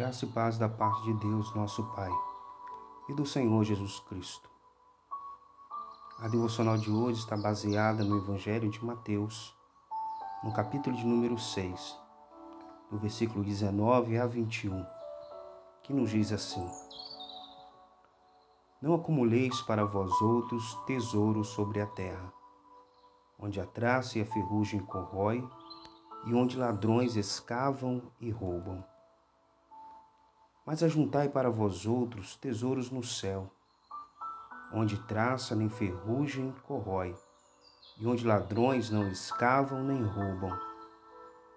Graça e paz da parte de Deus, nosso Pai, e do Senhor Jesus Cristo. A devocional de hoje está baseada no Evangelho de Mateus, no capítulo de número 6, do versículo 19 a 21, que nos diz assim: Não acumuleis para vós outros tesouros sobre a terra, onde a traça e a ferrugem corrói, e onde ladrões escavam e roubam mas ajuntai para vós outros tesouros no céu, onde traça nem ferrugem corrói, e onde ladrões não escavam nem roubam.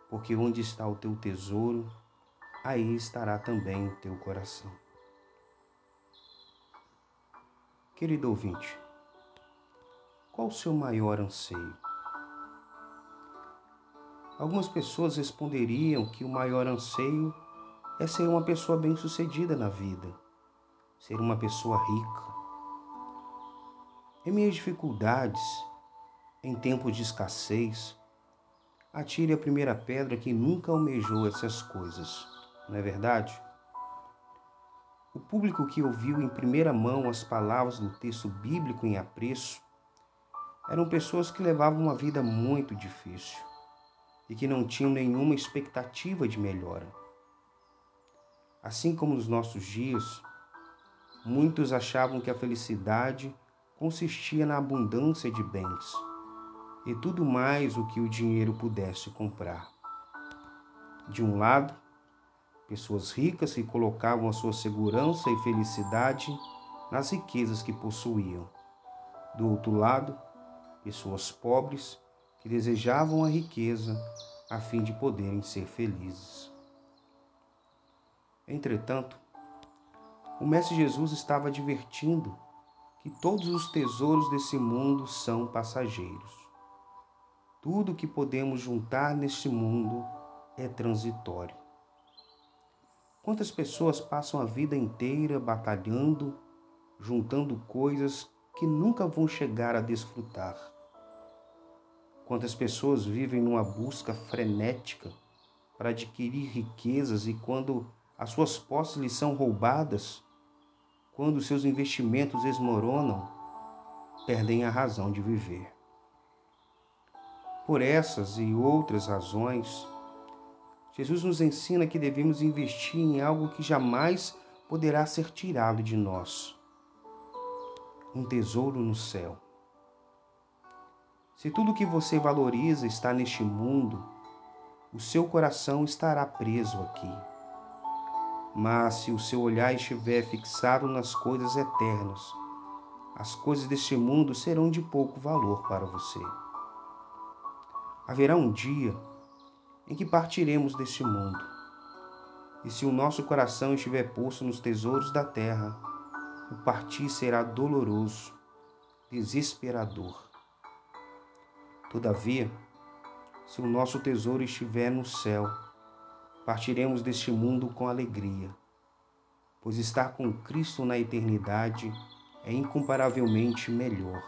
Porque onde está o teu tesouro, aí estará também o teu coração. Querido ouvinte, qual o seu maior anseio? Algumas pessoas responderiam que o maior anseio é ser uma pessoa bem-sucedida na vida, ser uma pessoa rica. Em minhas dificuldades, em tempos de escassez, atire a primeira pedra que nunca almejou essas coisas, não é verdade? O público que ouviu em primeira mão as palavras do texto bíblico em apreço eram pessoas que levavam uma vida muito difícil e que não tinham nenhuma expectativa de melhora. Assim como nos nossos dias, muitos achavam que a felicidade consistia na abundância de bens e tudo mais o que o dinheiro pudesse comprar. De um lado, pessoas ricas que colocavam a sua segurança e felicidade nas riquezas que possuíam. Do outro lado, pessoas pobres que desejavam a riqueza a fim de poderem ser felizes. Entretanto, o Mestre Jesus estava advertindo que todos os tesouros desse mundo são passageiros. Tudo que podemos juntar neste mundo é transitório. Quantas pessoas passam a vida inteira batalhando, juntando coisas que nunca vão chegar a desfrutar? Quantas pessoas vivem numa busca frenética para adquirir riquezas e quando as suas posses lhe são roubadas, quando seus investimentos esmoronam, perdem a razão de viver. Por essas e outras razões, Jesus nos ensina que devemos investir em algo que jamais poderá ser tirado de nós um tesouro no céu. Se tudo que você valoriza está neste mundo, o seu coração estará preso aqui. Mas se o seu olhar estiver fixado nas coisas eternas, as coisas deste mundo serão de pouco valor para você. Haverá um dia em que partiremos deste mundo. E se o nosso coração estiver posto nos tesouros da terra, o partir será doloroso, desesperador. Todavia, se o nosso tesouro estiver no céu, partiremos deste mundo com alegria, pois estar com Cristo na eternidade é incomparavelmente melhor.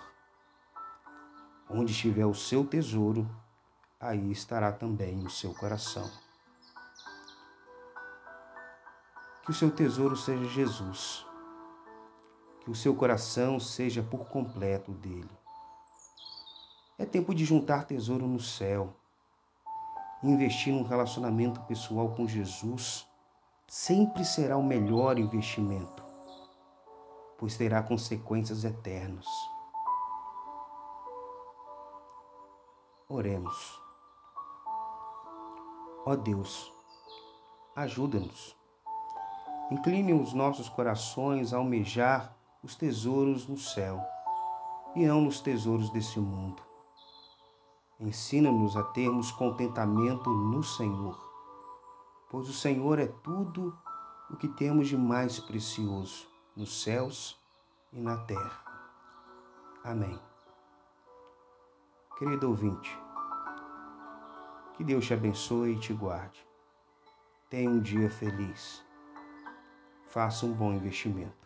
Onde estiver o seu tesouro, aí estará também o seu coração. Que o seu tesouro seja Jesus, que o seu coração seja por completo dele. É tempo de juntar tesouro no céu investir num relacionamento pessoal com Jesus sempre será o melhor investimento, pois terá consequências eternas. Oremos. Ó Deus, ajuda-nos. Incline os nossos corações a almejar os tesouros no céu e não nos tesouros desse mundo. Ensina-nos a termos contentamento no Senhor, pois o Senhor é tudo o que temos de mais precioso nos céus e na terra. Amém. Querido ouvinte, que Deus te abençoe e te guarde. Tenha um dia feliz. Faça um bom investimento.